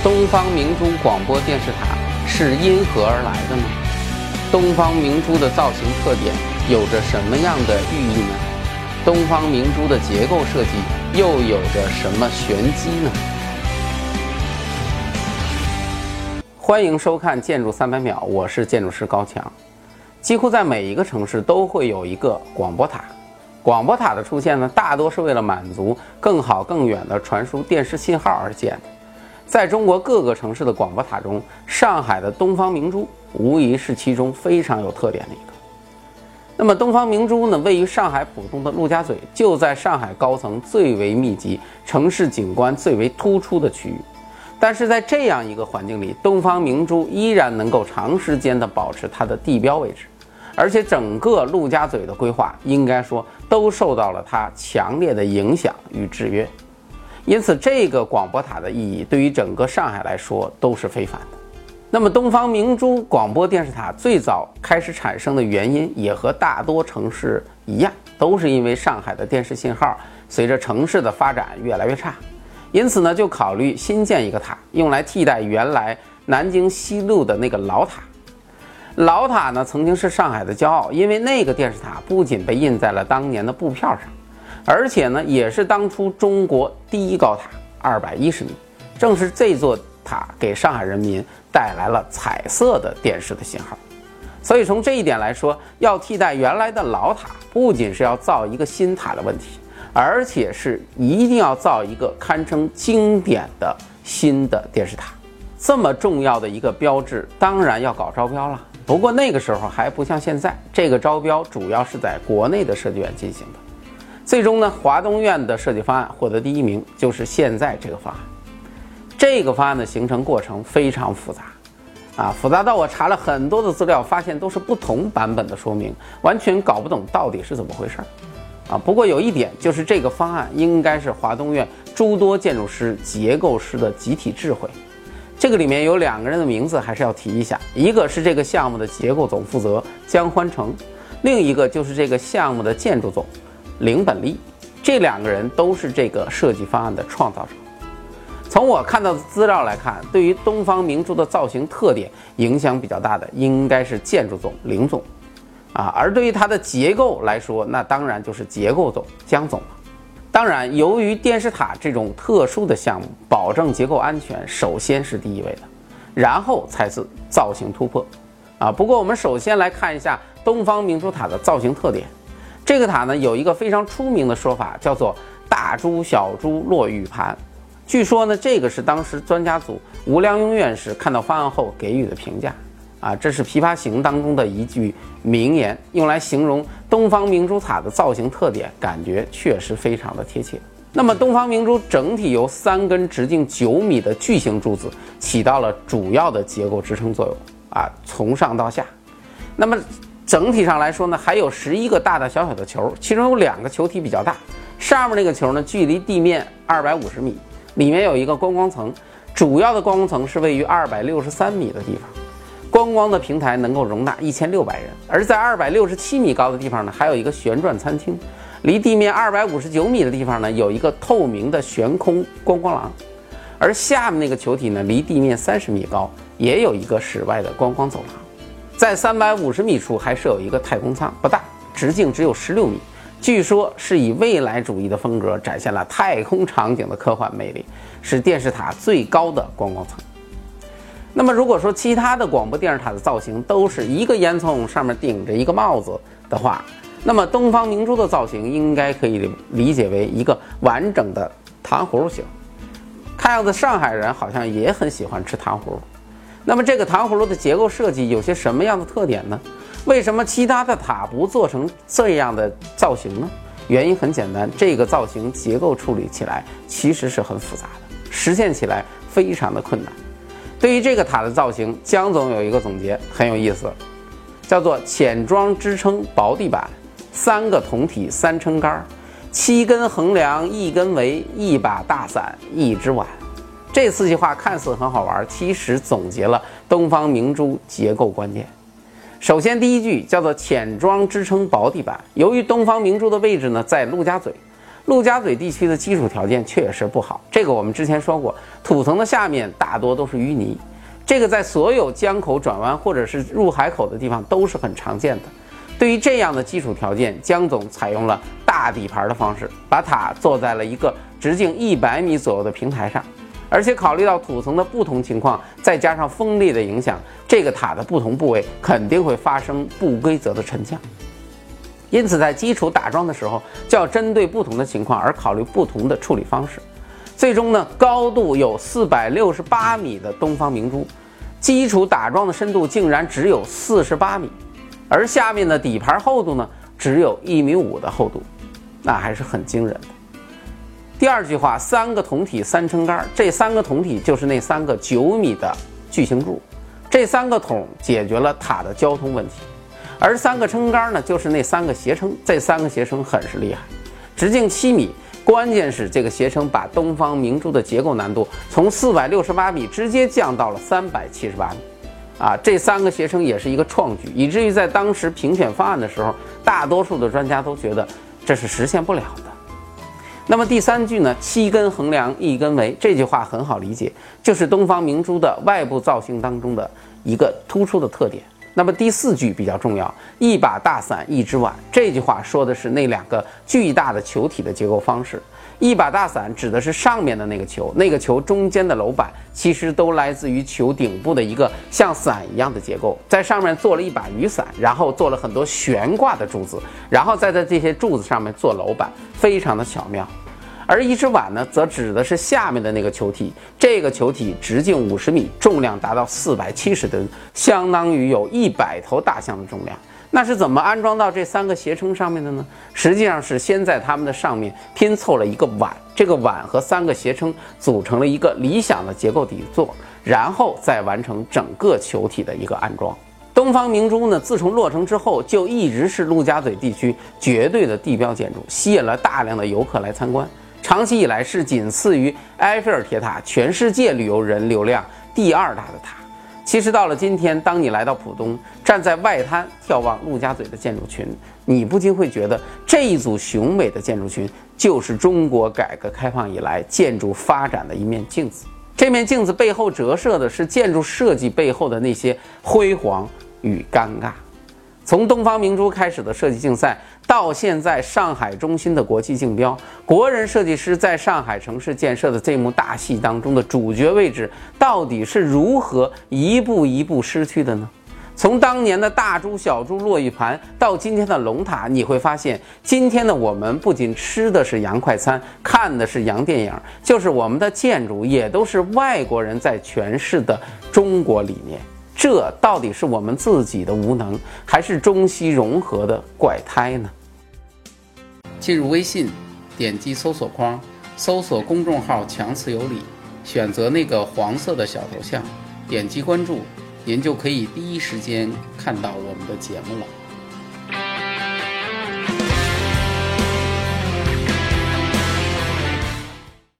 东方明珠广播电视塔是因何而来的呢？东方明珠的造型特点有着什么样的寓意呢？东方明珠的结构设计又有着什么玄机呢？欢迎收看《建筑三百秒》，我是建筑师高强。几乎在每一个城市都会有一个广播塔。广播塔的出现呢，大多是为了满足更好、更远的传输电视信号而建。在中国各个城市的广播塔中，上海的东方明珠无疑是其中非常有特点的一个。那么，东方明珠呢，位于上海浦东的陆家嘴，就在上海高层最为密集、城市景观最为突出的区域。但是在这样一个环境里，东方明珠依然能够长时间的保持它的地标位置，而且整个陆家嘴的规划，应该说都受到了它强烈的影响与制约。因此，这个广播塔的意义对于整个上海来说都是非凡的。那么，东方明珠广播电视塔最早开始产生的原因，也和大多城市一样，都是因为上海的电视信号随着城市的发展越来越差，因此呢，就考虑新建一个塔，用来替代原来南京西路的那个老塔。老塔呢，曾经是上海的骄傲，因为那个电视塔不仅被印在了当年的布票上。而且呢，也是当初中国第一高塔，二百一十米。正是这座塔给上海人民带来了彩色的电视的信号。所以从这一点来说，要替代原来的老塔，不仅是要造一个新塔的问题，而且是一定要造一个堪称经典的新的电视塔。这么重要的一个标志，当然要搞招标了。不过那个时候还不像现在，这个招标主要是在国内的设计院进行的。最终呢，华东院的设计方案获得第一名，就是现在这个方案。这个方案的形成过程非常复杂，啊，复杂到我查了很多的资料，发现都是不同版本的说明，完全搞不懂到底是怎么回事儿，啊。不过有一点，就是这个方案应该是华东院诸多建筑师、结构师的集体智慧。这个里面有两个人的名字还是要提一下，一个是这个项目的结构总负责江欢成，另一个就是这个项目的建筑总。林本利，这两个人都是这个设计方案的创造者。从我看到的资料来看，对于东方明珠的造型特点影响比较大的，应该是建筑总林总，啊，而对于它的结构来说，那当然就是结构总江总了。当然，由于电视塔这种特殊的项目，保证结构安全首先是第一位的，然后才是造型突破，啊。不过我们首先来看一下东方明珠塔的造型特点。这个塔呢有一个非常出名的说法，叫做“大珠小珠落玉盘”。据说呢，这个是当时专家组吴良镛院士看到方案后给予的评价。啊，这是《琵琶行》当中的一句名言，用来形容东方明珠塔的造型特点，感觉确实非常的贴切。那么，东方明珠整体由三根直径九米的巨型柱子起到了主要的结构支撑作用。啊，从上到下，那么。整体上来说呢，还有十一个大大小小的球，其中有两个球体比较大。上面那个球呢，距离地面二百五十米，里面有一个观光层，主要的观光层是位于二百六十三米的地方，观光的平台能够容纳一千六百人。而在二百六十七米高的地方呢，还有一个旋转餐厅，离地面二百五十九米的地方呢，有一个透明的悬空观光廊，而下面那个球体呢，离地面三十米高，也有一个室外的观光走廊。在三百五十米处还设有一个太空舱，不大，直径只有十六米，据说是以未来主义的风格展现了太空场景的科幻魅力，是电视塔最高的观光层。那么，如果说其他的广播电视塔的造型都是一个烟囱上面顶着一个帽子的话，那么东方明珠的造型应该可以理解为一个完整的糖葫芦形。看样子上海人好像也很喜欢吃糖葫芦。那么这个糖葫芦的结构设计有些什么样的特点呢？为什么其他的塔不做成这样的造型呢？原因很简单，这个造型结构处理起来其实是很复杂的，实现起来非常的困难。对于这个塔的造型，江总有一个总结很有意思，叫做浅桩支撑薄地板，三个铜体三撑杆，七根横梁一根围，一把大伞一只碗。这四句话看似很好玩，其实总结了东方明珠结构关键。首先，第一句叫做“浅桩支撑薄地板”。由于东方明珠的位置呢在陆家嘴，陆家嘴地区的基础条件确实不好，这个我们之前说过，土层的下面大多都是淤泥，这个在所有江口转弯或者是入海口的地方都是很常见的。对于这样的基础条件，江总采用了大底盘的方式，把塔做在了一个直径一百米左右的平台上，而且考虑到土层的不同情况，再加上风力的影响，这个塔的不同部位肯定会发生不规则的沉降。因此，在基础打桩的时候，就要针对不同的情况而考虑不同的处理方式。最终呢，高度有四百六十八米的东方明珠，基础打桩的深度竟然只有四十八米，而下面的底盘厚度呢，只有一米五的厚度，那还是很惊人的。第二句话，三个铜体三撑杆，这三个铜体就是那三个九米的巨型柱，这三个桶解决了塔的交通问题。而三个撑杆呢，就是那三个斜撑，这三个斜撑很是厉害，直径七米，关键是这个斜撑把东方明珠的结构难度从四百六十八米直接降到了三百七十八米，啊，这三个斜撑也是一个创举，以至于在当时评选方案的时候，大多数的专家都觉得这是实现不了的。那么第三句呢，七根横梁一根围，这句话很好理解，就是东方明珠的外部造型当中的一个突出的特点。那么第四句比较重要，一把大伞一只碗。这句话说的是那两个巨大的球体的结构方式。一把大伞指的是上面的那个球，那个球中间的楼板其实都来自于球顶部的一个像伞一样的结构，在上面做了一把雨伞，然后做了很多悬挂的柱子，然后再在这些柱子上面做楼板，非常的巧妙。而一只碗呢，则指的是下面的那个球体。这个球体直径五十米，重量达到四百七十吨，相当于有一百头大象的重量。那是怎么安装到这三个斜撑上面的呢？实际上是先在它们的上面拼凑了一个碗，这个碗和三个斜撑组成了一个理想的结构底座，然后再完成整个球体的一个安装。东方明珠呢，自从落成之后，就一直是陆家嘴地区绝对的地标建筑，吸引了大量的游客来参观。长期以来是仅次于埃菲尔铁塔全世界旅游人流量第二大的塔。其实到了今天，当你来到浦东，站在外滩眺望陆家嘴的建筑群，你不禁会觉得这一组雄伟的建筑群就是中国改革开放以来建筑发展的一面镜子。这面镜子背后折射的是建筑设计背后的那些辉煌与尴尬。从东方明珠开始的设计竞赛，到现在上海中心的国际竞标，国人设计师在上海城市建设的这幕大戏当中的主角位置，到底是如何一步一步失去的呢？从当年的大珠小珠落玉盘，到今天的龙塔，你会发现，今天的我们不仅吃的是洋快餐，看的是洋电影，就是我们的建筑也都是外国人在诠释的中国理念。这到底是我们自己的无能，还是中西融合的怪胎呢？进入微信，点击搜索框，搜索公众号“强词有理”，选择那个黄色的小头像，点击关注，您就可以第一时间看到我们的节目了。